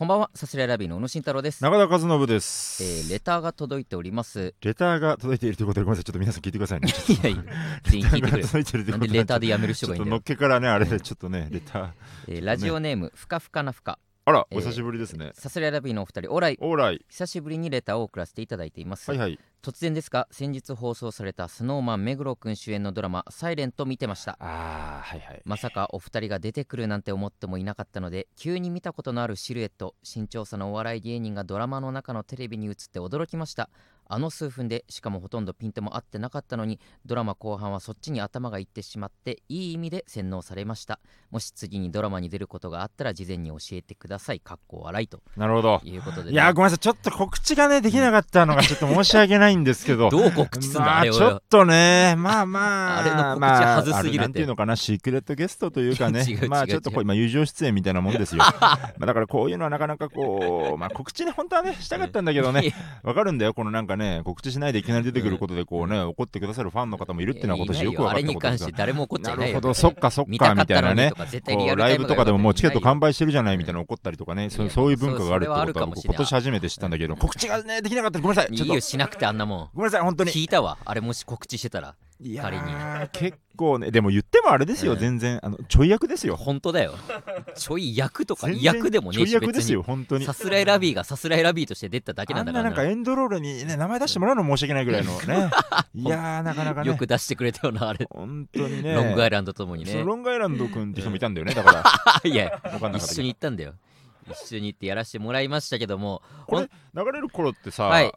こんばんはさすらいラビーの小野慎太郎です、中田和信です、えーレターが届いております。レターが届いているということでごめんなさい。ちょっと皆さん聞いてくださいね。いやいや全員聞いてくれ届い。てるということなんでレターでやめる人がいいんだよちょっとのっ、けからねあれでちょっとね レター。えーラジオネームふかふかなふかあらえーお久しぶりですね、さすらいラビーのお二人オーライオーライ久しぶりにレターを送らせていただいています、はいはい。突然ですが先日放送されたスノーマン目黒くん主演のドラマ「サイレント見てました。あーはいはい。まさかお二人が出てくるなんて思ってもいなかったので急に見たことのあるシルエット身長差のお笑い芸人がドラマの中のテレビに映って驚きましたあの数分でしかもほとんどピントも合ってなかったのにドラマ後半はそっちに頭がいってしまっていい意味で洗脳されました。もし次にドラマに出ることがあったら事前に教えてください。かっこ笑いと。なるほど。いうことでね、いやーごめんなさい。ちょっと告知がねできなかったのがちょっと申し訳ないんですけど。どう告知すんだ、まああれをちょっとねまあまあ あれの告知まあはずすぎるってあれなんていうのかな。シークレットゲストというかね。まあちょっとこう今友情出演みたいなもんですよ。まあだからこういうのはなかなかこうまあ告知ね本当はねしたかったんだけどね。わかるんだよ。このなんかね告知しないでいきなり出てくることでこうね怒ってくださるファンの方もいるっていうのは今年よく分かあれにったことですが関して誰も怒っちゃいないよ。なるほどそっかそっかかみったいなね。ライブとかでももうチケット完売売してるじゃないみたいな怒ったりとかねそういう文化があるってことは僕今年初めて知ったんだけど告知がねできなかったごめんなさい。いちょっといよしなくてあんなもん。ごめんなさい本当に。聞いたわ。あれもし告知してたらいや仮に。ー結構ねでも言ってもあれですよ、うん。全然。あのちょい役ですよ。本当だよ。ちょい役とか全然役でもねえしちょい役ですよ別本当に。にさすらいラビーがさすらいラビーとして出ただけなんだからあんななんかエンドロールにね名前出してもらうの申し訳ないぐらいのね。いやーなかなかね。よく出してくれたよなあれ。本当にね。ロングアイランドともにねロングアイランド君って人もいたんだよね だから。いや分かんなかった一緒に行ったんだよ。一緒に行ってやらせてもらいましたけども。これ流れる頃ってさ、はい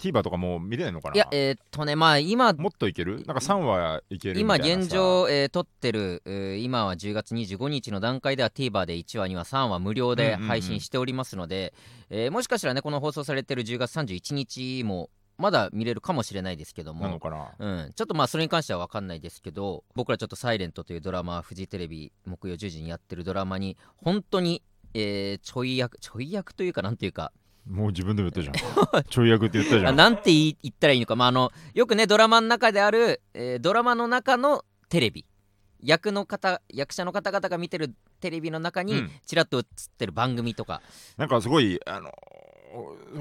TVer とかもう見れないのかな？いやえーっとねまあ今もっといける？なんか3話いけるみた今いなさ。現状、えー撮ってる、えー今は10月25日の段階では TVer で1話2話3話無料で配信しておりますので、えーもしかしたらねこの放送されてる10月31日もまだ見れるかもしれないですけども。なのかな？うん、ちょっとまあそれに関しては分かんないですけど僕らちょっと「サイレントというドラマフジテレビ木曜10時にやってるドラマに本当に、えーちょい役ちょい役というかなんていうかもう自分でも言ったじゃん。ちょい役って言ったじゃん。あなんて言ったらいいのか、まあ、あのよくねドラマの中である、えードラマの中のテレビ。役の方役者の方々が見てるテレビの中にうん。ちらっと映ってる番組とか、なんかすごいあの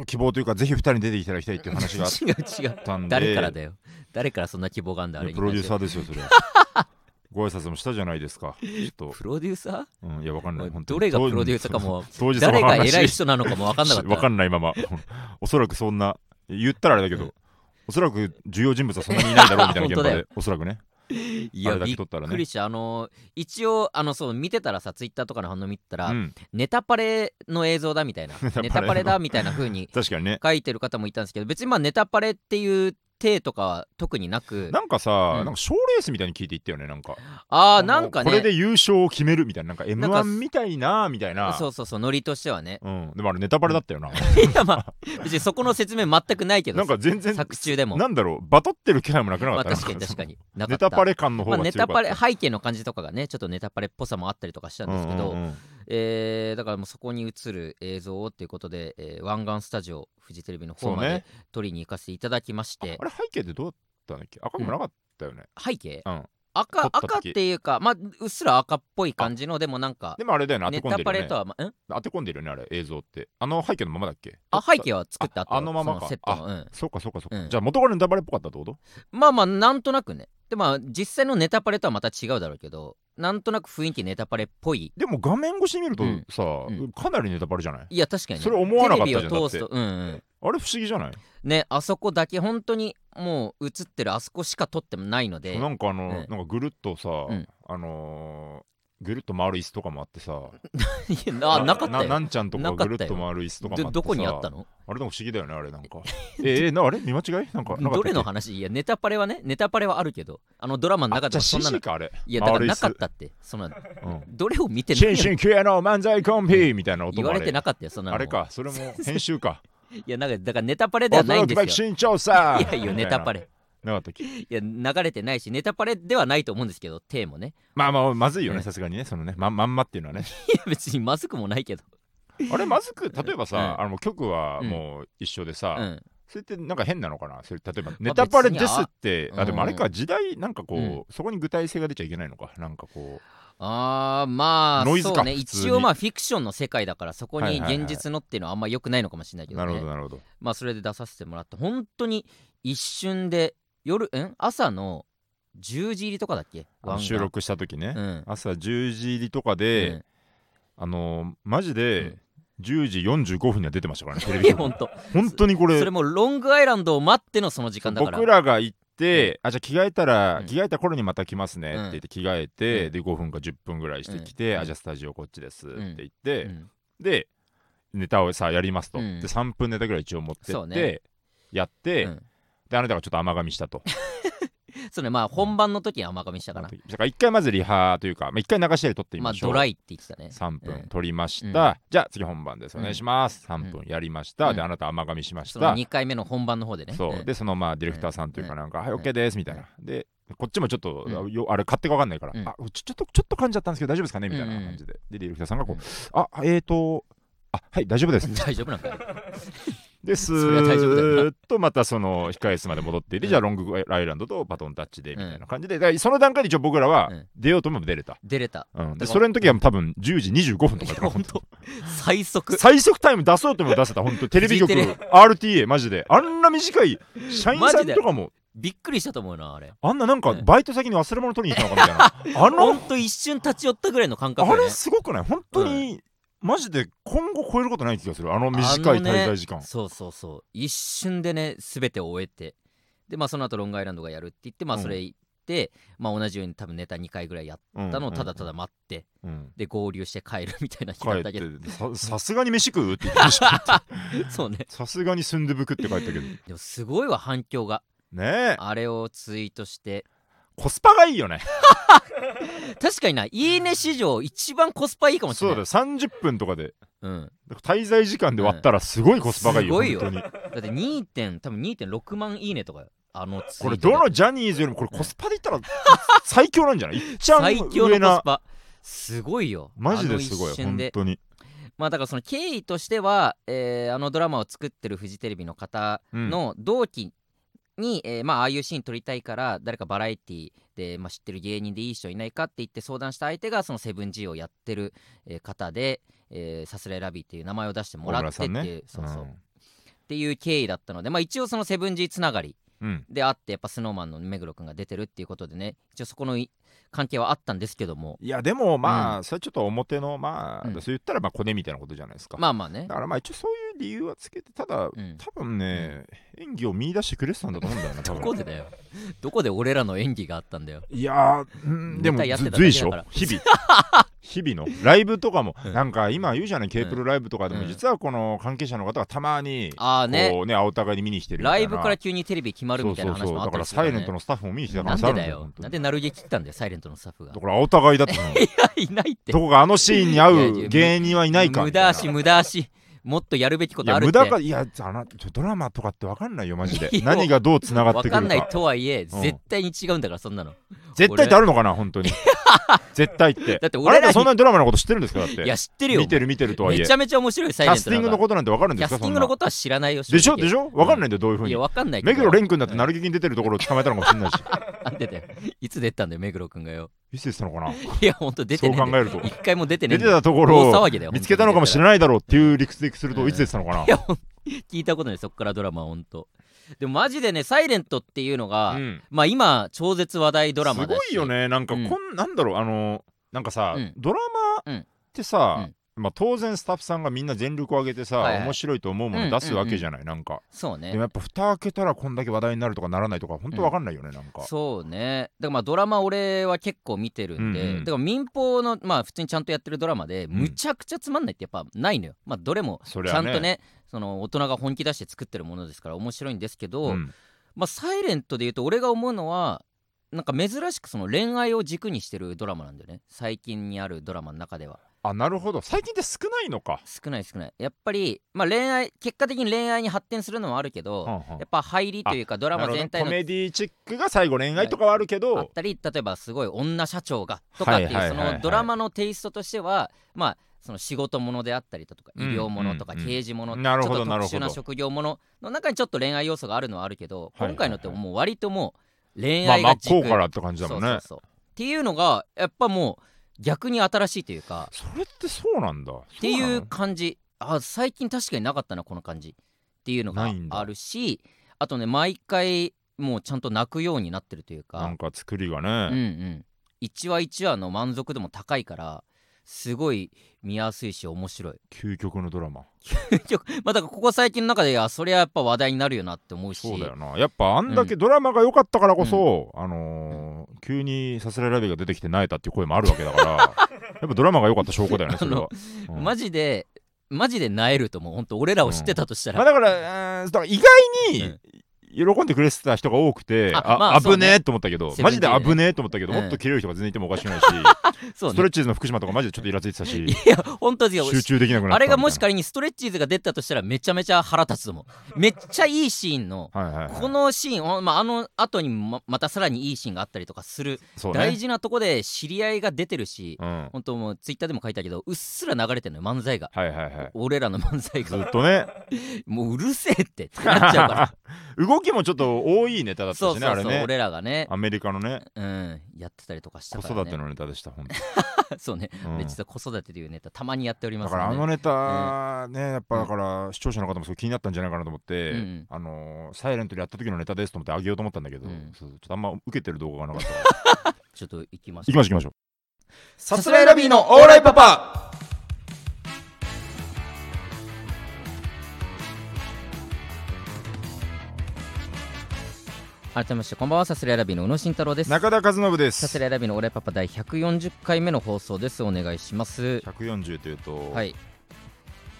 希望というかぜひ2人に出ていただきたいっていう話があっ違う 違う。たんで誰からだよ。誰からそんな希望があるんだあれプロデューサーーですよそれ ご挨拶もしたじゃないですか。ちょっと。プロデューサうんいやわかんない。どれがプロデューサーかも誰が偉い人人なのかも分かんなかった。わかんないまま。おそらくそんな言ったらあれだけど、うん。おそらく重要人物はそんなにいないだろうみたいな現場で おそらくね。いやびっくりした。あの一応あのそう見てたらさツイッターとかの反応見てたら、うん。ネタパレの映像だみたいな。ネタパレだみたいな風に確かにね。書いてる方もいたんですけど別にまあネタパレっていう体とかは特になく。なんかさ、うん。なんか賞レースみたいに聞いていったよねなんか。ああなんかね。これで優勝を決めるみたいななんか m なんか1みたいなみたいな。そうそうそうノリとしてはね。うん、でもあれネタバレだったよな、いやまあ別にそこの説明全くないけどなんか全然作中でも。なんだろうバトってる気配もなくなかった、まあ確かに確かに。な かネったタパレ感の方まあ、が強かった、ネタパレ背景の感じとかがねちょっとネタパレっぽさもあったりとかしたんですけど、うんうんうんえーだからもうそこに映る映像をっていうことで、えー湾岸スタジオフジテレビの方まで撮りに行かせていただきまして、あれ背景ってどうだったんだっけ？赤くもなかったよね、背景？うん。赤赤っていうかまあうっすら赤っぽい感じのでもなんかでもあれだよね当ネて込んでるよね。タパレとは、ま、ん？当て込んでるよねあれ映像って。あの背景のままだっけ？あ背景は作った。後ああのままか。そセットの、うん、そうかそうかそうか、うん。じゃあ元からネタバレっぽかったってことまあまあなんとなくねでまあ実際のネタパレとはまた違うだろうけどなんとなく雰囲気ネタパレっぽい。でも画面越しに見るとうん。さ、うん。かなりネタバレじゃない？いや確かにね。それ思わなかったじゃん。テレビを通すと。うんうん。あれ不思議じゃない、ねあそこだけ本当にもう映ってるあそこしか撮ってもないので。なんかあの、うん。なんかぐるっとさ、うん。あのーぐるっと回る椅子とかもあってさ。いやあなかったよ。なんちゃんとかぐるっと回る椅子とかもあってさ。どどこにあったの？あれでも不思議だよねあれなんか。ええなあれ？見間違い？なんかなかったっけ？どれの話？いやネタパレはねネタパレはあるけど。あのドラマの中でもそんなの。かあれいやだからなかったって。そんなうん。どれを見てない新進気鋭の漫才コンビみたいな音言われてなかったよそんなの。あれか。それも編集か。いやなんかだからネタパレではないんですよ。いやいやネタパレなかったっけいや流れてないしネタパレではないと思うんですけどテーもね。まあまあまずいようん。ねさすがにねそのね。ままんまっていうのはね。いや別にまずくもないけど。あれまずく例えばさ、うん。あの曲はもう一緒でさ、うん。それってなんか変なのかな？それ例えばネタパレですって、別にああでもあれか時代なんかこう、うん。そこに具体性が出ちゃいけないのか？なんかこあーまあノイズかそうね。一応まあフィクションの世界だからそこにはいはいはい現実のっていうのはあんま良くないのかもしれないけどなねるほどなるほど。まあそれで出させてもらって本当に一瞬で夜ん？朝の10時入りとかだっけ？収録した時ね、うん。朝10時入りとかで、うん。あのーマジで、うん。10時45分には出てましたからね テレビ局。本当。本当にこれ。それもロングアイランドを待ってのその時間だから。僕らが行って、あじゃあ着替えたら、うん。着替えた頃にまた来ますねって言って着替えて、うん。で5分か10分ぐらいしてきて、うん。あじゃあスタジオこっちですってん。言って、うん。でネタをさやりますと、うん。で3分ネタぐらい一応持ってって、そうね。やって、うんであなたがちょっと甘噛みしたと。それまあ本番の時に甘噛みしたからだから一回まずリハというか、まあ、一回流しで撮ってみまあましょう、ドライって言ってたね。3うん。分撮りました、じゃあ次本番です。お願いします、うん。3分やりました、うん。であなた甘噛みしましそのた、2回目の本番の方でね。そう、ん。でそのまあディレクターさんというかなんか「はい OK です」みたいな、うでこっちもちょっと、うん。よあれ勝手か分かんないから「うん。あちょちょっとちょっと噛んじゃったんですけど大丈夫ですかね?」みたいな感じで、でディレクターさんがこう「うん。あえーとあはい大丈夫です」大丈夫なんかよ でスーッとまたその控え室まで戻っていって、じゃあロングアイランドとバトンタッチでみたいな感じで、その段階で一応僕らはうん。出ようとも出れた、出れた。うん、でそれの時は多分10時25分とかだ本当。最速。最速タイム出そうとも出せた。本当テレビ局。RTA マジで。あんな短い社員さんとかも。びっくりしたと思うなあれ。あんななんかうん。バイト先に忘れ物取りに行ったのかみたいな。あのほんと一瞬立ち寄ったぐらいの感覚ね。れすごくない？本当に、マジで今後超えることない気がする。あの短い滞在時間、そうそうそう。一瞬でね全てを終えて。でまあその後ロングアイランドがやるって言ってまあうん。それ行って、まあ同じように多分ネタ2回ぐらいやっうんたのをただただ待って、うん。で合流して帰るみたいな日だったけど。てささすがに飯食うって言ってましたそうね。さすがにスンドゥブ食って帰ったけど。でもすごいわ反響が。ねえ。あれをツイートしてコスパがいいよね。確かにな。いいね史上一番コスパいいかもしそうだれないよ30分とかで。うん、滞在時間で割ったらすごいコスパがいいよ、すごいよ。本当に。だって2点多分2.6万いいねとか。よあのツイこれどのジャニーズよりもこれコスパで言ったら最強なんじゃない？いっちゃん最強上なのコスパ。すごいよ。マジですごいあの一瞬で。本当に。まあだからその経緯としては、えーあのドラマを作ってるフジテレビの方の同期に、えーまあああいうシーン撮りたいから誰かバラエティで、まあ、知ってる芸人でいい人いないかって言って相談した相手がそのセブン G をやってる、えー方で、えーさすらいラビーっていう名前を出してもらってっていう、そうそう、っていう経緯だったので、まあ、一応そのセブン G つながりであってやっぱスノーマンの目黒くんが出てるっていうことでね一応そこのい関係はあったんですけども。いやでもまあ、それちょっと表のまあ、うん。そう言ったらまあコネみたいなことじゃないですか、まあまあね。だからまあ一応そういう理由はつけてただ、ん。多分ね、演技を見出してくれてたんだと思うんだよなどこでだよ。どこで俺らの演技があったんだよ。いやーうんでもず随所けだから。日々 日々のライブとかも、うん。なんか今言うじゃない？K プロライブとかでも、うん。実はこの関係者の方がたまにああね。こうね青互いに見に来てるライブから急にテレビ決まるみたいな話もあだからサイレントのスタッフも見に来てた可なんでだよ。なんでなるげ切ったんだよサイレントのスタッフが。だから青互いだっての。いやいないって。どこがあのシーンに合うや芸人はいないか無駄足無駄足もっとやるべきこいとあるって。や無駄かいやあなドラマとかって分かんないよマジで。何がどうつながってくるか。わかんないとはいえ、ん。絶対に違うんだからそんなの。絶対ってあるのかな本当に。絶対って。だって俺あなたそんなにドラマのこと知ってるんですかだって。いや知ってるよ。見てる見てるとはいえ。めちゃめちゃ面白いサイキャスティングのことなんて分かるんですかキャスティングのことは知らないよでしょ？でょしょ分かんないんだよどういうふうに。いやわかんない目黒蓮君だってなる劇に出てるところを捕まえたのかもしれないし。いつ出たんだよ目黒くんがよいつ出てたのかな？いやほんと出てそう考えると。一回も出てねえ出てたところを大騒ぎだよ見つけたのかもしれないだろうっていう理屈でいくするとうん。いつ出てたのかな？いや聞いたことないそっからドラマほんとでもマジでねサイレントっていうのが、うん。まあ今超絶話題ドラマすごいよね。なんかこん、なんだろうあのなんかさ、うん。ドラマってさ、まあ、当然スタッフさんがみんな全力を挙げてさ、はいはい。面白いと思うもの出すわけじゃない、なんか。そうね。でもやっぱ蓋開けたらこんだけ話題になるとかならないとか本当わかんないよね、なんか。そうね。だからまあドラマ俺は結構見てるんで、うんうん。だから民放のまあ普通にちゃんとやってるドラマでん。むちゃくちゃつまんないってやっぱないのよ。まあどれもちゃんとねその大人が本気出して作ってるものですから面白いんですけど、うん。まあサイレントで言うと俺が思うのはなんか珍しくその恋愛を軸にしてるドラマなんだよね。最近にあるドラマの中ではあなるほど。最近って少ないのか、少ない少ない。やっぱりまあ恋愛結果的に恋愛に発展するのもあるけど、はんはん。やっぱ入りというかドラマ全体のコメディチックが最後恋愛とかはあるけあど、ったり例えばすごい女社長がとかっていうそのドラマのテイストとしてはまあその仕事ものであったりだとか医うん療ものとか刑事ものちなるほどょっと特殊な職業ものの中にちょっと恋愛要素があるのはあるけど今回のってもう割ともう恋まあ真っ愛が軸向からって感じだもんね。そうそうそう。っていうのがやっぱもう逆に新しいというか。それってそうなんだ。っっていう感じ。あ最近確かになかったなこの感じ。っていうのがあるしあとね毎回もうちゃんと泣くようになってるというか。なんか作りがうんうね、ん。1話1話の満足度も高いからすごい見やすいし面白い。究極のドラマ。まあだからここ最近の中であそれはやっぱ話題になるよなって思うし。そうだよな。やっぱあんだけドラマが良かったからこそ、あのー急にさすらいラビが出てきて泣いたっていう声もあるわけだから やっぱドラマが良かった証拠だよねそれは、うん。マジでマジでなえると思う本当俺らを知ってたとしたら、まあ、だからうーんだから意外に喜んでくれてた人が多くて、ああまあ危ねえと思ったけど、マジで危ねえと思ったけど、うん。もっと切れる人が全然いてもおかしくないし、ストレッチーズの福島とかマジでちょっとイラついてたしいや本当ですよ。集中できなくなったあれがもしか仮にストレッチーズが出たとしたらめちゃめちゃ腹立つと思うめっちゃいいシーンのこのシーン、まあ、あの後にままたさらにいいシーンがあったりとかする、大事なとこで知り合いが出てるし、うん、本当もうツイッターでも書いたけどうっすら流れてるのよ漫才が。はいはいはい。俺らの漫才ずがっとね。もううるせえってってなっちゃうから。動きもちょっと多いネタだったしねそうそうそう、あれね。俺らがね。アメリカのね。うんやってたりとかした子から、ね、育てのネタでした本 そうね、当、うん。めっちゃ子育てというネタたまにやっておりまだすのでからあのネタねやっぱだから視聴者の方もすごい気になったんじゃないかなと思って、うん。うんあのーサイレントでやった時のネタですと思ってあげようと思ったんだけど、うん。ちょっとあんま受けてる動画がなかったから。ちょっと行きましょう行きましょう行きましょう。さすらいラビーのオーライパパ改めましてこんばんはさすらいラビーの宇野慎太郎です。中田和信です。さすらいラビーのオーライパパ第140回目の放送ですお願いします。140というと、はい。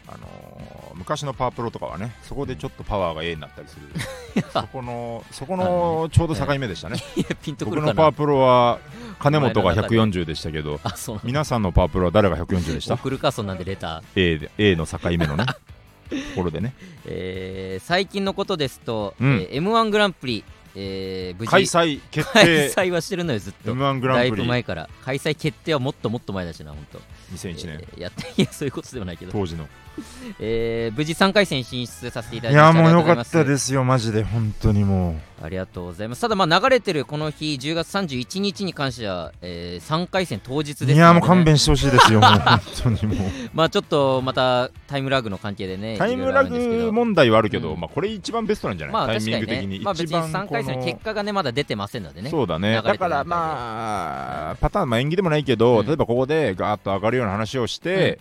あのー昔のパワープロとかはねそこでちょっとパワーが A になったりする。そこのそこのちょうど境目でしたね、いやピンとく僕るかな。のパワープロは金本がお前の中で。140でしたけど皆さんのパワープロは誰が140でした？送るかそんなんでレター。A, で A の境目のね ところでね。えー最近のことですと、うん。えー m 1グランプリ、えー無事。開催決開定催はしてるのよずっと。m 1グだいランプリ。ぶ前から。開催決定はもっともっと前だしな本当2001年、えーやっていやそういうことではないけど、当時の。えー無事3回戦進出させていただいきました。やもうよかったすですよマジで本当にもありがとうございます。ただまあ流れてるこの日10月31日に関しては、え3回戦当日ですね、ういやもう勘弁してほしいですよもう 本当にもう。まあちょっとまたタイムラグの関係でねタイムラグ問題はあるけど、うん。まあこれ一番ベストなんじゃない、まあタイミン確かにねグ的に、まあ別に一番3回戦のこの結果がねまだ出てませんのでね。そうだね。だからまあパターン、まあ、演技でもないけど、うん。例えばここでガーッと上がるような話をして、で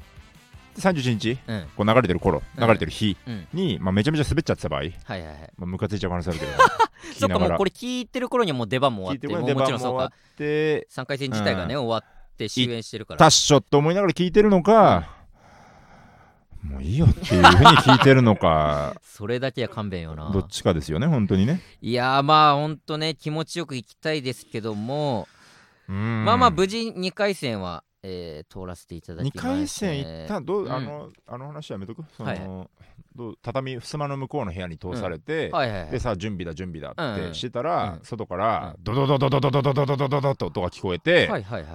31日うん。こう流れてる頃うん。流れてる日うん。に、まあ、めちゃめちゃ滑っちゃってた場合、はいはいはい。まあ、ムカついちゃう可能性あるけど。聞 そっかもうこれ聞いてる頃にはもう出番も終わってももちろんそうか。って3回戦自体がね、終わって終演してるから。タッショって思いながら聞いてるのか、もういいよっていうふうに聞いてるのか。それだけは勘弁よな。どっちかですよね本当にね。いやーまあほんとね気持ちよく行きたいですけども、うん。まあまあ無事2回戦は、えー通らせていただき2まして、回戦行った？どう、うん。あのあの話はやめとく？その、はいどう畳襖の向こうの部屋に通されて、はいはいはい。でさ準備だ準備だってしてたら、うん。外からドドドドドドドドドドドドドって音が聞こえて、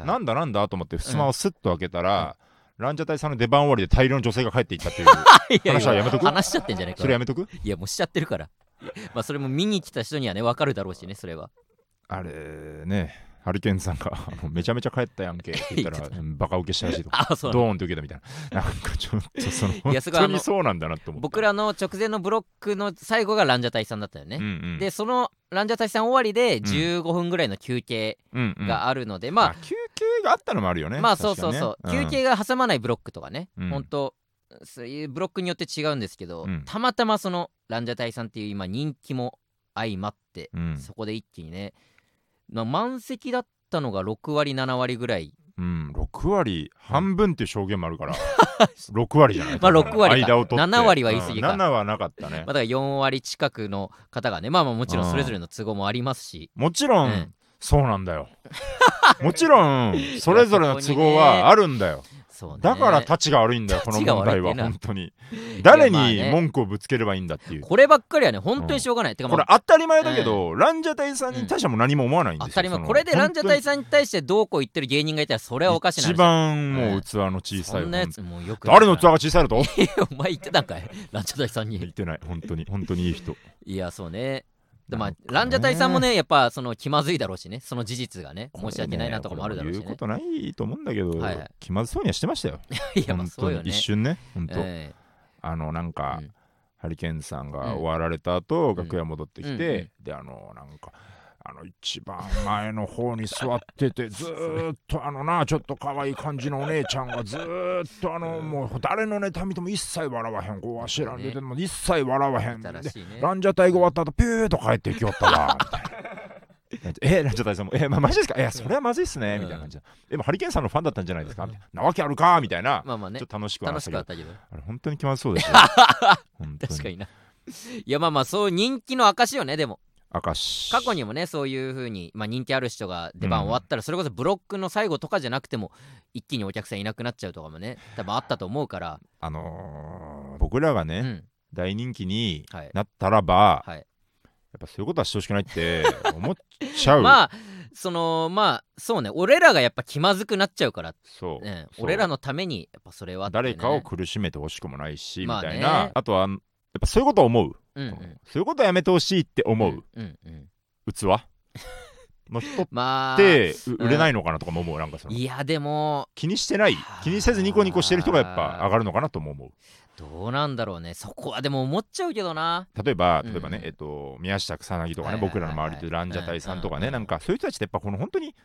なんだなんだと思って襖をスッと開けたら、ランジャタイさんの出番終わりで大量の女性が帰っていったっていう。話はやめとく？話しちゃってんじゃないか。それやめとく？いやもうしちゃってるから。まあそれも見に来た人にはね分かるだろうしねそれは。あれねハリケーンさんが あのめちゃめちゃ帰ったやんけって言ったらうんバカ受けしたらしいと あそうなの。ドーンって受けたみたいな。なんかちょっとその本当にそうなんだなって思った。僕らの直前のブロックの最後がランジャタイさんだったよね、うんうん。でそのランジャタイさん終わりで15分ぐらいの休憩うんうんがあるので、まああ休憩があったのもあるよね。まあそうそうそう、確かにね。休憩が挟まないブロックとかね、うん。ほんとそういうブロックによって違うんですけど、うん。たまたまそのランジャタイさんっていう今人気も相まって、うん。そこで一気にねまあ満席だったのが6割7割ぐらい。うん、6割半分っていう証言もあるから 6割じゃない。まあ6割か。間を取って。7割は言い過ぎか。うん7はなかったね。まあ、だから4割近くの方がねまあまあもちろんそれぞれの都合もありますし、もちろん、うん。そうなんだよ。もちろん それぞれの都合はあるんだよそうね。だからたちが悪いんだよこの問題は本当に。誰に文句をぶつければいいんだっていう。こればっかりはね本当にしょうがない、てかこまあれ当たり前だけど、ランジャタイさんに対してはもう何も思わないんですよ当たり前。これでランジャタイ本さんに対してどうこう言ってる芸人がいたらそれはおかしな話。当に一番もう器の小さい、そん。なやつもうよく誰の器が小さいのと？お前言ってたんかい。ランジャタイさんに言ってない本当に本当にいい人。いやそうねでまあランジャタイさんもねやっぱその気まずいだろうしね。その事実がね申し訳ないなとかもあるだろうしね。うことないと思うんだけど、はいはい。気まずそうにはしてましたよ。いやまあそうよね。一瞬ね本当、えあのなんか、うん。ハリケーンさんがうん。終わられた後、ん。楽屋戻ってきて、うんうん。であのなんかあの一番前の方に座ってて ずーっとあのなちょっと可愛い感じのお姉ちゃんがずーっとあのもう誰のネタ見ても一切笑わへんこうあしらんでても一切笑わへん。でランジャタイが終わった後ピューと帰ってきよったわみたいな。えランジャタイさんも、え、ま、マジですか？いや、それはまずいっすね、みたいな感じ。で。でも、ハリケーンさんのファンだったんじゃないですか？な。なわけあるか？みたいな。まあまあね。ちょっと楽しくはな楽ったけどしかっ。たけど。あれ、本当に気まずそうですよ。確かにな。いやまあまあそう人気の証よねでも。証過去にもねそういう風にまあ人気ある人が出番終わったらそれこそブロックの最後とかじゃなくても一気にお客さんいなくなっちゃうとかもね多分あったと思うから。あのー僕らがね、うん。大人気にはいなったらば、はい。やっぱそういうことはしてほしくないって 思っちゃう。まあそのまあそうね。俺らがやっぱ気まずくなっちゃうから、そう。ね、俺らのためにやっぱそれはね、誰かを苦しめてほしくもないし、まあね。みたいな。あとは、やっぱそういうことを思う？うんうん。そういうことはやめてほしいって思う、うんうんうん。器？の人っまあてう売れないのかなとかも思う？なんかその。いやでも気にしてない、気にせずニコニコしてる人がやっぱ上がるのかなとも思う。どうなんだろうね。そこはでも思っちゃうけどな。例えば、うん。例えばね、えっと、宮下草薙とかね、僕らの周りでランジャタイさんとかね、うんなんかそういう人たちってやっぱこの本当に、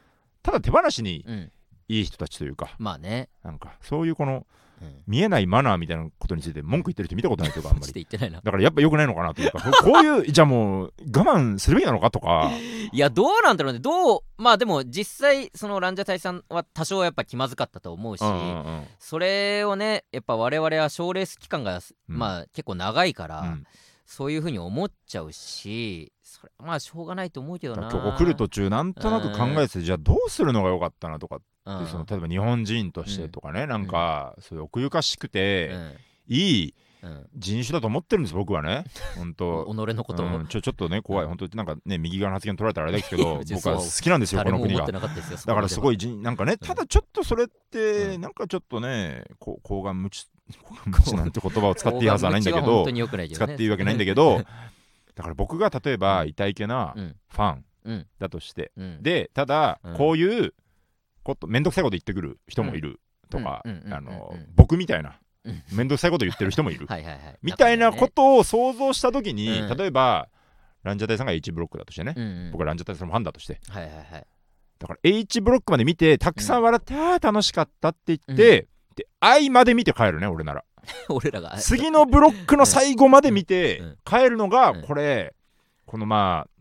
ただ手放しにうんいい人たちというか、まあね、なんかそういうこのうん、見えないマナーみたいなことについて文句言ってる人見たことないというか、あんまり。言ってないな。だからやっぱ良くないのかなというか、こういう、じゃあもう我慢するべきなのかとか、いやどうなんだろうね。どうまあでも実際そのランジャタイさんは多少やっぱ気まずかったと思うし、うんうんうん。それをねやっぱ我々は賞レース期間が、うん。まあ結構長いから、うん。そういうふうに思っちゃうしそれまあしょうがないと思うけどな。だからここ来る途中なんとなく考えててじゃあどうするのが良かったなとかってうん。その例えば日本人としてとかね、なんかそういう奥ゆかしくて、いいうん。うん人種だと思ってるんです僕はね。本 己当のことを、うん、ちょちょっとね怖い。本当なんかね右側の発言取られたらあれですけど僕は好きなんですよこの国が。だからすごいなんかねただちょっとそれってうん。なんかちょっとねこう抗がん無知なんて言葉を使っていいはずはないんだけど使っていいわけないんだけどだから僕が例えば痛いけなうん。ファンうん。だとしてうん。でただうん。こういうこと面倒くさいこと言ってくる人もいるとか僕みたいなうん。面倒くさいこと言ってる人もいる。みたいなことを想像した時にうん。例えばランジャタイさんが H ブロックだとしてね。ぱりねうんうん。僕はランジャタイさんのファンだとして。はいはいはい。だから H ブロックまで見てたくさん笑って、ああ楽しかったって言って、で愛まで見て帰るね俺なら。俺らが。次のブロックの最後まで見て帰るのがうん。これこのまあ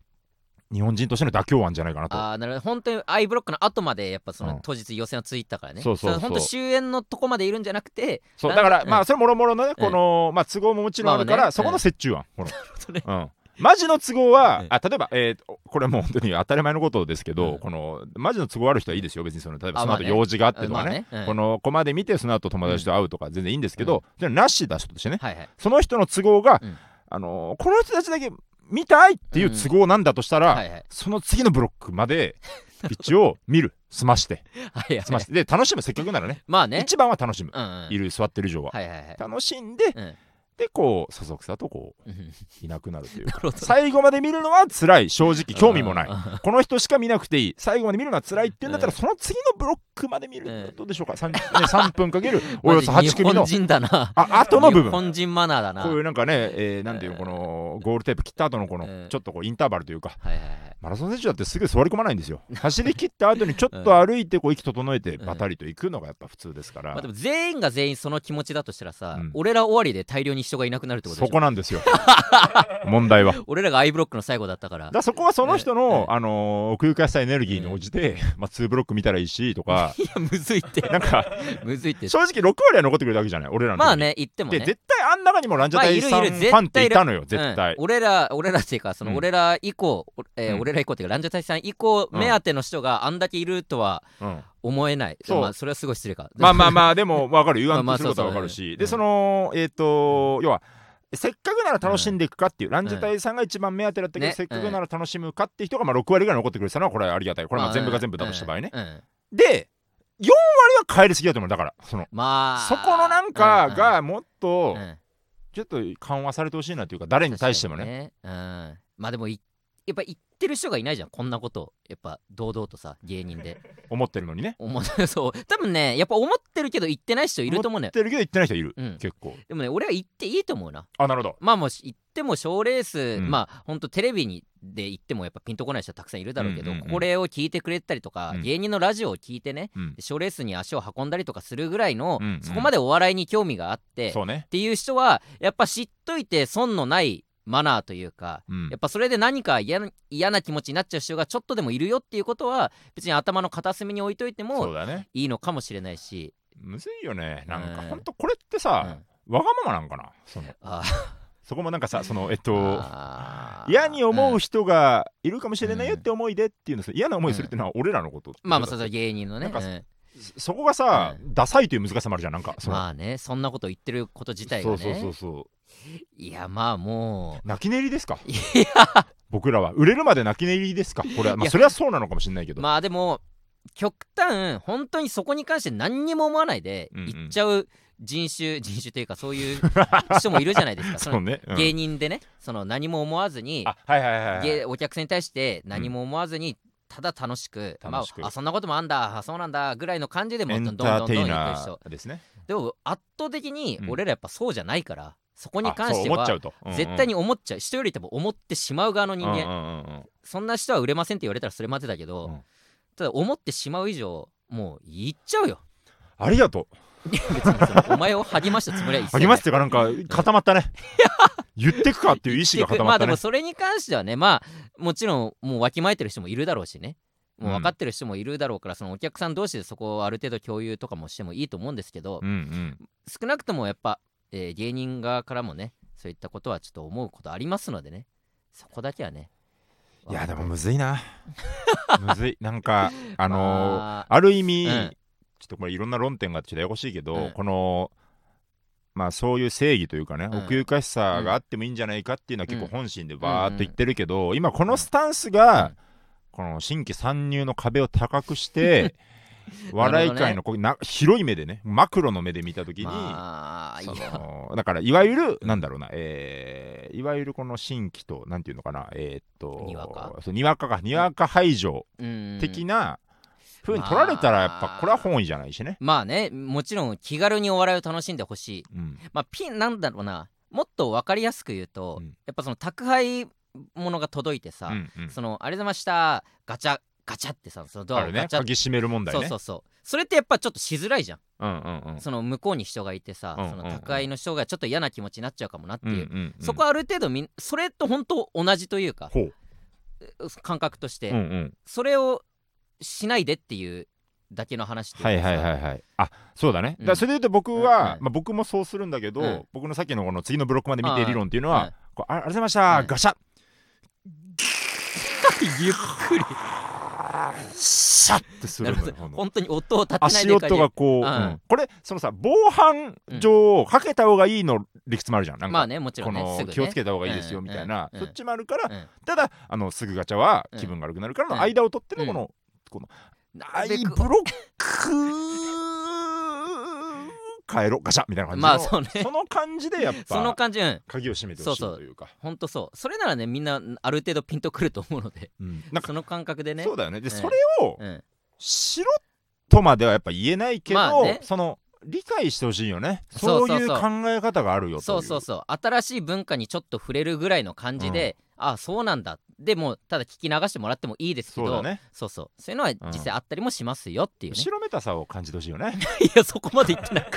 日本人としての妥協案じゃないかなと。ああなるほど。本当に I ブロックの後までやっぱそのうん。当日予選はついたからね。そうそうそう。本当終焉のとこまでいるんじゃなくてそう。なんうんだからまあそれもろもろのねうん。このまあ都合ももちろんあるからそこの折衷案。このそれうん。マジの都合は、うんあ例えば、えーこれもう本当に当たり前のことですけど、うん。このマジの都合ある人はいいですよ別にその例えばその後用事があってとかね,、まあうん。この子まで見てその後友達と会うとか全然いいんですけど、じゃあなしだ人としてね。はいはい。その人の都合が、うん。あのーこの人たちだけ見たいっていう都合なんだとしたら、はいはい。その次のブロックまで ピッチを見る。済まして。はいはい。済まして。で楽しむ。せっかくならね。まあね。一番は楽しむ、うんうん。いる座ってる以上は、はいはいはい。楽しんで、うんでこうそそくさとこううん。いなくなるという最後まで見るのは辛い正直興味もない。この人しか見なくていい。最後まで見るのは辛いって言うんだったら、うん。その次のブロックまで見る、うんどうでしょうか。3, ね、3分かける。およそ8マジ日組の本人だな。あ後の部日分本人マナーだな。こういうなんかね、えーなんていうのこのゴールテープ切った後のこのうん。ちょっとこうインターバルというか。マラソン選手だってすぐ座り込まないんですよ。走り切った後にちょっと歩いてこう息整えてうん。バタリと行くのがやっぱ普通ですから、まあでも全員が全員その気持ちだとしたらさ、うん。俺ら終わりで大量に人がいなくなるってことでそこなんですよ。問題は。俺らが I ブロックの最後だったから。らそこはその人の、うんあのー奥ゆかしさエネルギーに応じて、まあ、2ブロック見たらいいしとか。いやむずいって。なんか むずいって。正直6割は残ってくれたわけじゃない俺らのまあね言ってもね。で絶対あん中にもランジャタイさんファンっていたのよ絶絶対、うん俺ら俺らっていうかそのうん。俺ら以降、おえ俺ら以降っていうかランジャタイさん以降うん。目当ての人があんだけいるとはうん思えない、そう。まあ、それはすごい失礼か。まあまあまあでも分かる。言わんまあまあとすることは分かるそうそう。うん。しでそのえっ、と要はせっかくなら楽しんでいくかっていう、ランジャタイさんが一番目当てだったけど、ねせっかくなら楽しむかっていう人がまあ6割ぐらい残ってくれてたのはこれはありがたい。これはまあ全部が全部だとした場合ね、うん。うん。で4割は帰りすぎだと思う。だからそのまあそこのなんかがもっとうん。うんちょっと緩和されてほしいなというか誰に対してもね,、確かにうん、まあでもいやっぱ言ってる人がいないじゃんこんなこと。をやっぱ堂々とさ芸人で。思ってるのにね。思う そう。多分ねやっぱ思ってるけど言ってない人いると思うのよ。思ってるけど言ってない人いる、うん。結構。でもね俺は言っていいと思うな。あなるほど。まあもし言っても賞ーレース、うん。まあほんとテレビにで言ってもやっぱピンとこない人はたくさんいるだろうけど、うんうんうん。これを聞いてくれたりとか、うん。芸人のラジオを聞いてねうん。賞ーレースに足を運んだりとかするぐらいの、うんうん。そこまでお笑いに興味があってっそうね。ていう人はやっぱ知っといて損のないマナーというかうん。やっぱそれで何か嫌な気持ちになっちゃう人がちょっとでもいるよっていうことは別に頭の片隅に置いといてもいいのかもしれないし、むずいよね。なんかうん。ほんとこれってうさ、ん。わがままなんかな？そのあそこもなんかさそのえっと嫌に思ううん人がいるかもしれないよって思いでっていうのさ嫌な思いするっていうのは俺らのこと、まあまあそうそう芸人のね、そそこがさ、ダサいという難しさもあるじゃんなんかまあねそんなこと言ってること自体がね。そうそうそうそいやまあもう。泣き寝入りですか？ういや。僕らは。売れるまで泣き寝入りですか？これは。まあそれはそうなのかもしれないけど、まあでも極端本当にそこに関して何にも思わないでうんうん。言っちゃう人種、人種というかそういう人もいるじゃないですか。そね、うん。芸人でねその何も思わずにあはいはいお客さんに対して何も思わずに、ただ楽しくまあ、あそんなこともあんだあそうなんだぐらいの感じでもエどんどんどんどんンターテイ行く人。ナーですね。でも圧倒的にうん。俺らやっぱそうじゃないから、そこにあ関してはそう思っちゃうと、うんうん。絶対に思っちゃう。人より多分思ってしまう側の人間、うんうんうんうん。そんな人は売れませんって言われたらそれまでだけど、うん。ただ思ってしまう以上もう言っちゃうよ。ありがと別にそのお前を励ましたつもりは一い。励ますっていうかなんか固まったね。言ってくかっていう意志が固まったね。まあでもそれに関してはねまあもちろんもうわきまえてる人もいるだろうしね。もう分かってる人もいるだろうから、そのお客さん同士でそこをある程度共有とかもしてもいいと思うんですけど、うんうん。少なくともやっぱ、えー芸人側からもねそういったことはちょっと思うことありますのでね。そこだけはねいやでもむずいな。むずい。なんかあのー まあある意味、うんちょっとこれいろんな論点があってちょっとややこしいけど、うんこのまあそういう正義というかね、うん奥ゆかしさがあってもいいんじゃないかっていうのは結構うん。本心でバーっと言ってるけど、今このスタンスが、うんこの新規参入の壁を高くして 笑い界のこうな広い目でねマクロの目で見た時に、そまあいや。のだからいわゆるなんだろうな、えーいわゆるこの新規となんていうのかなえーっとにわか。そうにわかかにわか排除うん。的な風に取られたらやっぱこれは本意じゃないしね、まあねもちろん気軽にお笑いを楽しんでほしい。うん。まあピンなんだろうな。もっと分かりやすく言うと、うん。やっぱその宅配ものが届いてさ、うんうん。そのありがとうございましたガチャガチャってさそのドアをガチャ鍵閉める問題ね。そうそうそう。それってやっぱちょっとしづらいじゃん、うんうんうん。その向こうに人がいてさ、うんうんうん。その宅配の人がちょっと嫌な気持ちになっちゃうかもなっていう、うんうんうん。そこはある程度みんそれと本当同じというかほう。感覚として、うんうん。それをしないでっていうだけの話はいはいはいはい。あそうだね、うん。だそれで言うと僕は、うんまあ、僕もそうするんだけど、うん。僕のさっきのこの次のブロックまで見てうん理論っていうのは、うんこうあありがとうございました、うん。ガシャ。ッ ゆっくり。シャッってすなるのよ本当に音を立てない足で。音がこう、うん。うん。これそのさ防犯上かけた方がいいの理屈もあるじゃん。なんか、まあねもちろこんねすぐね。の気をつけた方がいいですようん。みたいな、うん。そっちもあるから、うん。ただあのすぐガチャは気分が悪くなるからの間を取ってのこの、このブロック帰ろガシャみたいな感じの、まあそうね。その感じでやっそのぱ感じうん。鍵を閉めてほしいそうそうという。かほんとそう。それならねみんなある程度ピンとくると思うので。うん。なんかその感覚でね。そうだよね。で、うん。それをうん。しろとまではやっぱ言えないけど、まあね。その理解してほしいよね。そそういう考え方があるよとそうそうそう。新しい文化にちょっと触れるぐらいの感じで、ああそうなんだ。でもうただ聞き流してもらってもいいですけどそうだね。そうそう。そういうのは実際あったりもしますよっていうね、後ろめたさを感じてほしいよね。いやそこまで言ってない。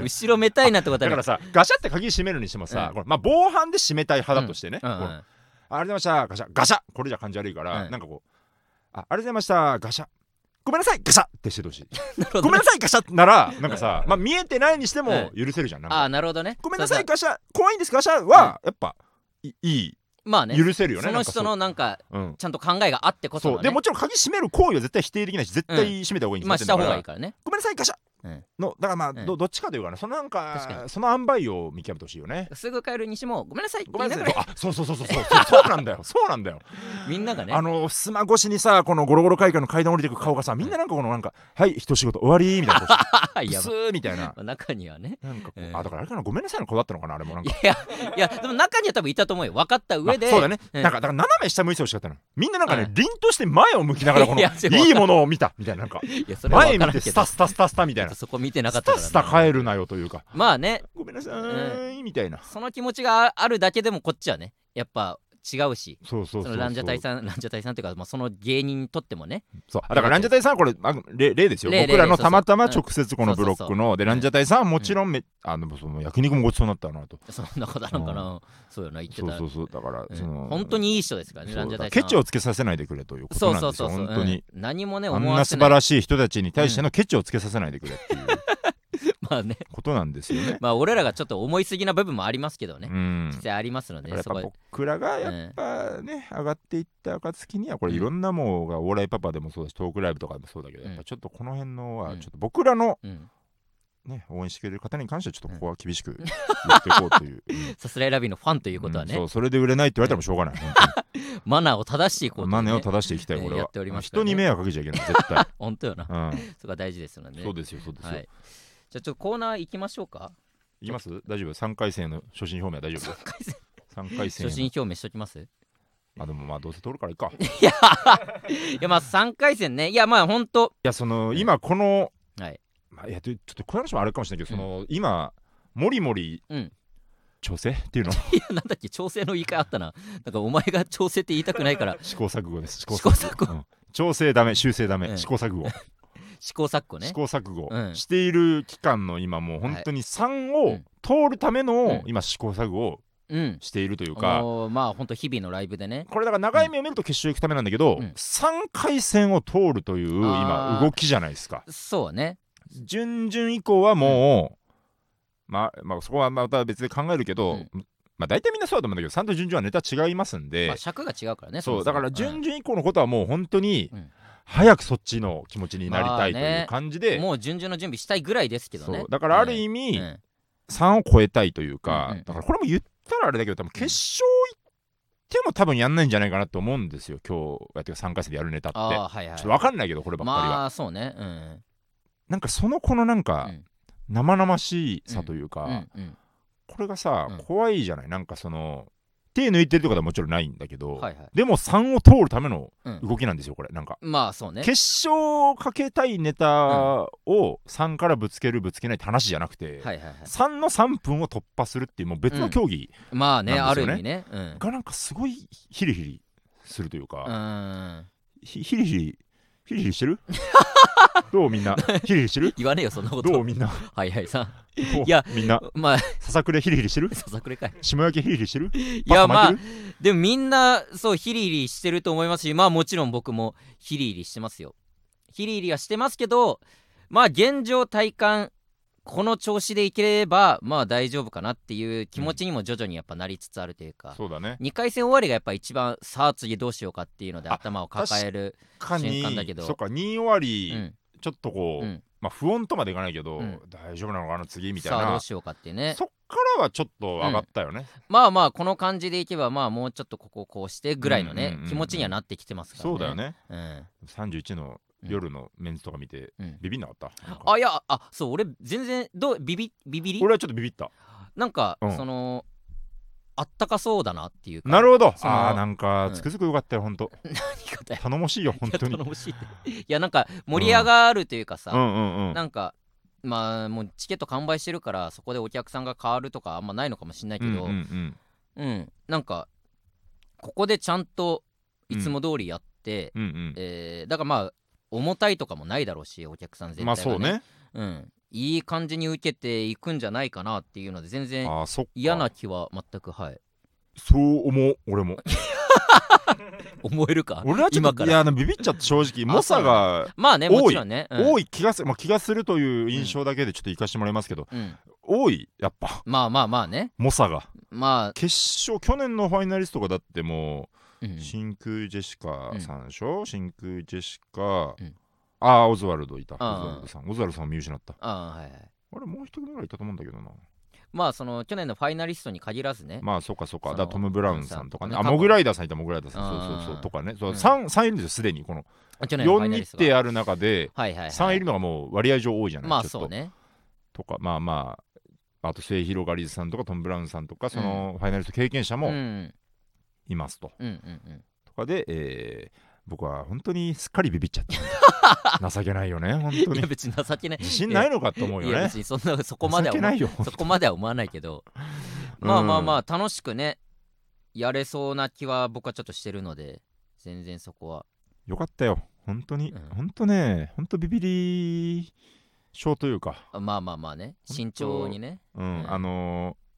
後ろめたいなってことはだからさガシャって鍵閉めるにしてもさ、うん。これまあ防犯で閉めたい派だとしてね、うん。うんこうありがとうございました。ガシャガシャ。これじゃ感じ悪いから、うん。なんかこうあありがとうございました。ガシャ。ごめんなさい。ガシャ。ってしててほしい。ね。ごめんなさいガシャなら なんかさ、まあ、見えてないにしても許せるじゃんなんあなるほどね。ごめんなさいガシャ。怖いんですガシャは、やっぱいいまあね許せるよねその人のなんかう,、うん、ちゃんと考えがあってこその、ね、でもちろん鍵閉める行為は絶対否定できないし絶対閉めた方がいいにまあした方決まってんだからがいいから。ねごめんなさいガシャ。うんのだからまあ、うんどどっちかというかなそのなんかその塩梅を見極めてほしいよね。すぐ帰る西もごめんなさいごめんなさい。あそうそうそうそうそう。そうなんだよ。そうなんだよ。みんながね。あの襖越しにさこのゴロゴロ会館の階段降りてく顔がさみんななんかこのなんか「はい一仕事終わり」みたいな やスーみたいな。まあ中にはね。なんかあだからあれかなごめんなさいの子だったのかなあれもなんか。いやいやでも中には多分いたと思うよ。分かった上で、あそうだね、うん。なんかだから斜め下向いてほしかったの。みんななんかね、うん凛として前を向きながらこの いいいものを見た。みたいななんか。いやそれは前見てスタスタスタスタみたいなそこ見てなかスタったからな。スタ帰るなよというか。まあね。ごめんなさいみたいな。その気持ちがあるだけでもこっちはねやっぱ違うしそうそうそうランジャタイさんランジャタイさんっていうか、まあ、その芸人にとってもね。そう。あだからランジャタイさんはこれあ例例ですよ。例僕らのたまたまうん。直接このブロックそうのでランジャタイさんはもちろんめ、あのその焼肉もごちそうになったなと。そんなことあるのかな、そうよな言ってた。そうそうそう。だから、うん。その本当にいい人ですからねそうランジャタイさんは。ケチをつけさせないでくれということそうなんですよ。そうそうそう本当に、うん何もねあん思わせない。な素晴らしい人たちに対してのケチをつけさせないでくれっていう まあね。ことなんですよね。まあ俺らがちょっと思いすぎな部分もありますけどね、うん。実際ありますのでそこ僕らがやっぱね、上がっていった暁にはこれいろんなものがお笑いパパでもそうだしトークライブとかでもそうだけど、うん。やっぱちょっとこの辺のはうん。ちょっと僕らのうん。ね応援してくれる方に関してはちょっとここは厳しく言っていこうという。うん。さすらいラビのファンということはね、うんそうそれで売れないって言われたらもうしょうがない。本マナーを正していこうね、マネを正していきたいえーこれは人に迷惑かけちゃいけない絶対。本当よな。うん。そこが大事ですので、ね、そうですよそうですよ。はいじゃあちょっとコーナー行きましょうか。いきます？大丈夫 ?3 回戦の初心表明は大丈夫3回戦 ?3 回戦。初心表明しときます？あでもまあどうせ通るからいいか。い いやいやまあ3回戦ね。いやまあほんと。やその今このはい。まあ、いやちょっとこの話もあるかもしれないけど、その今もりもりうん。調整っていうの？いやなんだっけ？調整の言い換えあったな。なんかお前が調整って言いたくないから。試行錯誤です。試試行錯誤。うん。調整ダメ修正ダメ、うん。試行錯誤、試行錯誤ね。試行錯誤、うん。している期間の今もう本当に3をうん。通るための、うん。今試行錯誤をうん。しているというか、まあほんと日々のライブでね。これだから長い目を見ると決勝行くためなんだけど、うん。3回戦を通るという今動きじゃないですか。そうね。準々以降はもう、まあ、まあそこはまた別で考えるけど、うん。まあ大体みんなそうだと思うんだけど3と準々はネタ違いますんで、まあ尺が違うからねそうだから準々以降のことはもう本当にうん早くそっちの気持ちになりたいという感じで、もう順々の準備したいぐらいですけどね。だからある意う味ん。3を超えたいというか、だからこれも言ったらあれだけど多分決勝行っても多分やんないんじゃないかなと思うんですよ今日。やって3回戦でやるネタって。はいはいちょっと分かんないけどこればっかりは、まあそうね。うんなんかその子のなんかうん。生々しさというか、これがさ、うん。怖いじゃない？なんかその手抜いてるとかではもちろんないんだけど、はいはい。でも3を通るためのうん。動きなんですよこれなんか。まあそうね。決勝かけたいネタを3からぶつけるぶつけないって話じゃなくて、はいはいはい。3の3分を突破するっていうもう別の競技まあねあなんですよね。る意味ね。うん。がなんかすごいヒリヒリするといううか、ヒリヒリヒリヒリしてる？どうみんな？ヒリヒリしてる？言わねえよそんなこと。どうみんな？はいはいさいやみんな？まあささくれヒリヒリしてる？ささくれかい。下焼きヒリヒリしてる？いやまあでもみんなそうヒリヒリしてると思いますしまあもちろん僕もヒリヒリしてますよ。ヒリヒリはしてますけどまあ現状体感この調子でいければまあ大丈夫かなっていう気持ちにも徐々にやっぱなりつつあるというか、そうだね。2回戦終わりがやっぱ一番さあ次どうしようかっていうのであ頭を抱える瞬間だけど。そっか2終わうり、ん。ちょっとこう、うん。まあ不穏とまでいかないけど、うん。大丈夫なのかな次みたいな。さあどうしようかっていうね。そっからはちょっと上がったよね、まあまあこの感じでいけばまあもうちょっとこここうしてぐらいのね、うんうんうんうん気持ちにはなってきてますからね。そうだよね。うん。31の夜のメンズとか見て、うん。ビビんなかった？あいやあそう俺全然どうビビビビり？俺はちょっとビビった。なんか、うん。そのあったかそうだなっていうか。なるほど。あーなんかうん。つくづくよかったよほんと。何がだよ。頼もしいよ本当に。いや頼もしいいやなんか盛り上がるというかさ、うん。うんうんなんかまあもうチケット完売してるからそこでお客さんが変わるとかあんまないのかもしれないけど、うんうん。うん。なんかここでちゃんといつも通りやって、うんうん。えーだからまあ重たいとかもないだろうしお客さん全体が、ね。あそうね。うん、いい感じに受けていくんじゃないかなっていうので全然嫌な気は全くはい。そう思う俺も。思えるか？俺はちょっといやビビっちゃって正直猛者がまあね多いもちろんね、うん。多い気がする、まあ、気がするという印象だけでちょっと行かしてもらいますけど、うん、多いやっぱ。まあまあまあね。猛者が。まあ、決勝去年のファイナリストがだってもうんう、真空ジェシカさんでしょ、真空ジェシカ、うん。ああオズワルドいた。オズワルドさん。オズワルドさんを見失った。ああはいはい。あれもう一組ぐらいいたと思うんだけどな。まあその去年のファイナリストに限らずね、まあそうかそうか。だトム・ブラウンさんとかね。あモグライダーさんいたモグライダーさん。そうそうそう。とかね。そううん。3, 三いるんですよすでにこの。去年のファイ4ナリストが日程ある中ではいはいはい3い。るのがもう割合上多いじゃない？まあちょっと。そうね。とかまあまあ。あと末広がりずさんとかトム・ブラウンさんとかそのファイナリスト経験者もんいますと、うんうんとかで、えー僕は本当にすっかりビビっちゃった。情けないよね本当いやに別に情けない。自信ないのかと思ういやよね別にそんなそこまではそこまでは思わないけど。うんまあまあまあ楽しくねやれそうな気は僕はちょっとしてるので全然そこは。よかったよ本当に、うん。本当ね本当ビビり症というか。あまあまあまあね。慎重にね。うん、うん。あのー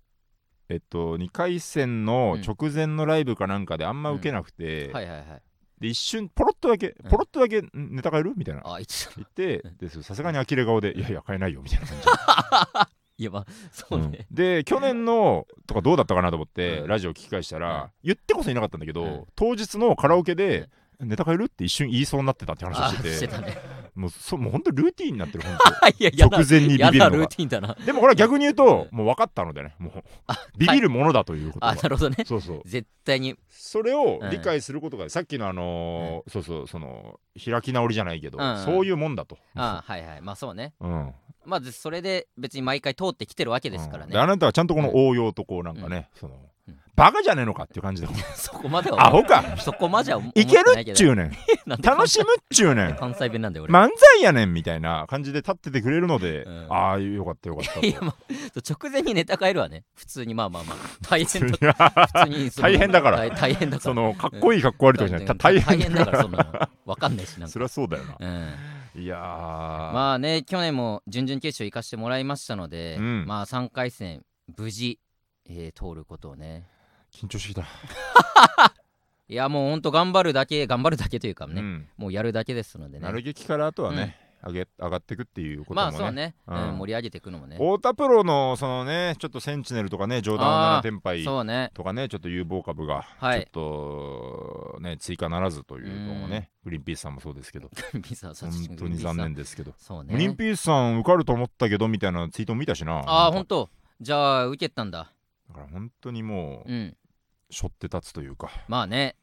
えっと2回戦の直前のライブかなんかであんま受けなくて、はいはいはい。で一瞬ポロッとだけうん。ポロッとだけんネタ変える？みたいな。あいつ言ってさすがに呆れ顔で「いやいや変えないよ」みたいな感じ いやまあそううん。ね、で去年のとかどうだったかなと思って、うん。ラジオ聞き返したら、うん。言ってこそいなかったんだけど、うん。当日のカラオケで、ネタ変えるって一瞬言いそうになってたって話してて。してたね。もうそもう本当ルーティーンになってる本 いや直前にビビやだルーティンだな。でもこれは逆に言うと、うもう分かったのでね。もうあビビるものだということが、あなるほどね。そうそう。絶対に。それをうん理解することが、さっきのあのーそうそうその開き直りじゃないけど、うん。そういうもんだと、あはいはい。まあそうね。うん。まずそれで別に毎回通ってきてるわけですからね、うん。であなたはちゃんとこの応用とこうなんかね、そのうんバカじゃねえのかっていう感じで。そこまではアホか。そこまでは思っいけるっちゅうねん。楽しむっちゅうねん。関西弁なんだよ俺、漫才やねんみたいな感じで立っててくれるので、うん。ああよかったよかったと。いやまあ直前にネタ変えるわね。普通にまあまあまあ。大変だ。大変だから。大大変だから。そのかっこいいかっこ悪いとかじゃない、た大変だか大変だかららそんなの分かんないしなんか。そりゃそうだよな、うん。いやー、まあね去年も準々決勝行かしてもらいましたので、うん。まあ3回戦無事、えー通ることをね緊張してきた、いやもうほんと頑張るだけ頑張るだけというかね、うん。もうやるだけですのでね。なる劇からあとはね、上げ上がっていくっていうこともね,、まあそうね、ううん。ん盛り上げていくのもね。太田プロのそのねちょっとセンチネルとかねジョーダンあー7天杯そうね。とかねちょっと有望株がはい。ちょっとね追加ならずというのもねグリーンピースさんもそうですけど。本当に残念ですけど。そうグリーンねピースさん受かると思ったけどみたいなツイートも見たしな。あほんと。じゃあ受けたんだ。だから本当にもううん背負って立つというか。まあね。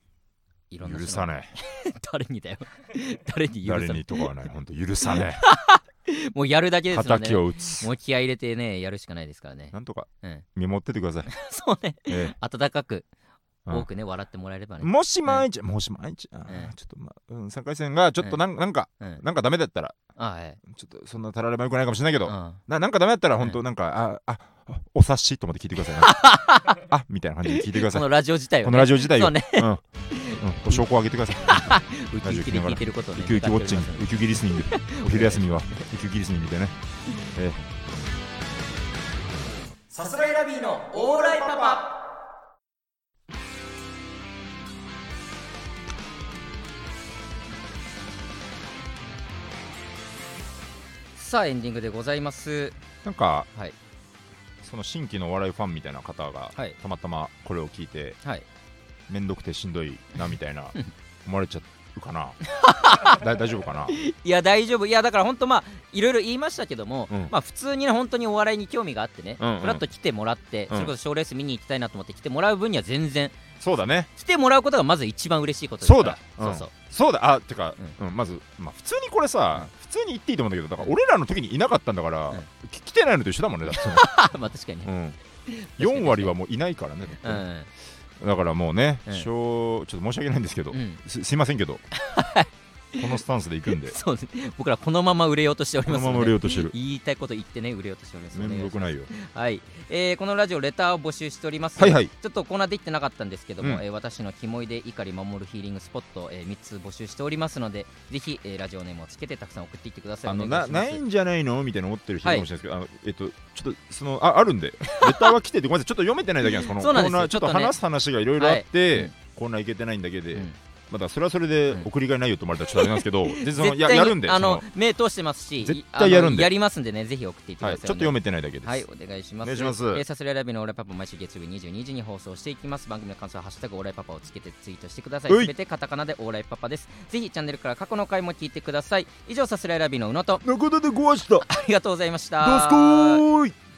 いろんな許さない 誰にだよ。誰に許さない誰にとかはない。本当許さない もうやるだけですよ敵ねを打つ。もう気合い入れてねやるしかないですからね。なんとかうん。見守っててください。そうね。え温かく。うん多くね笑ってもらえればえね。もし毎日もし毎日あーうん。ちょっとまあうん3回戦がちょっとなん。なんかうん。なんかダメだったらあはいちょっとそんなたらればよくないかもしれないけどうん。ななんかダメだったらうん。本当なんか、あああお察しと思って聞いてください、ね、あみたいな感じで聞いてください。このラジオ自体をこねのラジオ自体をそうね。うん。うん、お証拠を上げてください。ウキウキで聞いてることをねウキウキウォッチングウキウキリスニング。お昼休みは。ウキウキリスニングでね、え。さすらいラビーのオーライパパさあエンディングでございます。ーなんかはい。その新規のお笑いファンみたいな方が、はい。たまたまこれを聞いてはい。めんどくてしんどいなみたいなうん 思われちゃうかな。だ大丈夫かな？いや大丈夫。いやだから本当まあいろいろ言いましたけども、うん。まあ普通にね本当にお笑いに興味があってね、ふらっと来てもらって、うん。それこそ賞レース見に行きたいなと思って来てもらう分には全然そうだね。来てもらうことがまず一番嬉しいことでそうだ。うん。そうそう。そうだ。あてか、うん。まず、まあ、普通にこれさ、普通に言っていいと思うんだけどだから俺らの時にいなかったんだから、うん。き来てないのと一緒だもんねだって まあ確かにね。うん、確かに4割はもういないからねうん。だからもうね、うん。しょうちょっと申し訳ないんですけど、うん。すすいませんけど このスタンスで行くんで。そうです。僕らこのまま売れようとしておりますので。このまま売れようとしてる。言いたいこと言ってね売れようとしておりますお願いします面目ないよ。はい、えーこのラジオレターを募集しておりますはいはい。ちょっとコーナーできてなかったんですけども、うん。えー私のキモいで怒り守るヒーリングスポット、え3つ募集しておりますのでぜひ、えーラジオネームをつけてたくさん送っていってください。あのないないんじゃないのみたいな思ってる人いるかもしれない。ですけど、あのえっとちょっとそのああるんで。レターは来ててごめんなさい。ちょっと読めてないだけなんですこのそうなんです。よコーナーちょっと話す話がいろいろあって、はい。うんコーナーいけてないんだけで、うんまだそれはそれで送りがいないよと思われたらちょっとあれなんですけど全然その絶対にややるんであの目通してますし絶対やるんでやりますんでねぜひ送っていってくはい、い、ちょっと読めてないだけです、はい、お願いします。お願いしますえーさすらいラビのオーライパパ毎週月曜日22時に放送していきます。番組の感想はハッシュタグオーライパパをつけてツイートしてください。すべてカタカナでオーライパパです。ぜひチャンネルから過去の回も聞いてください。以上さすらいラビの宇野と中田で壊した ありがとうございました。どうすこーい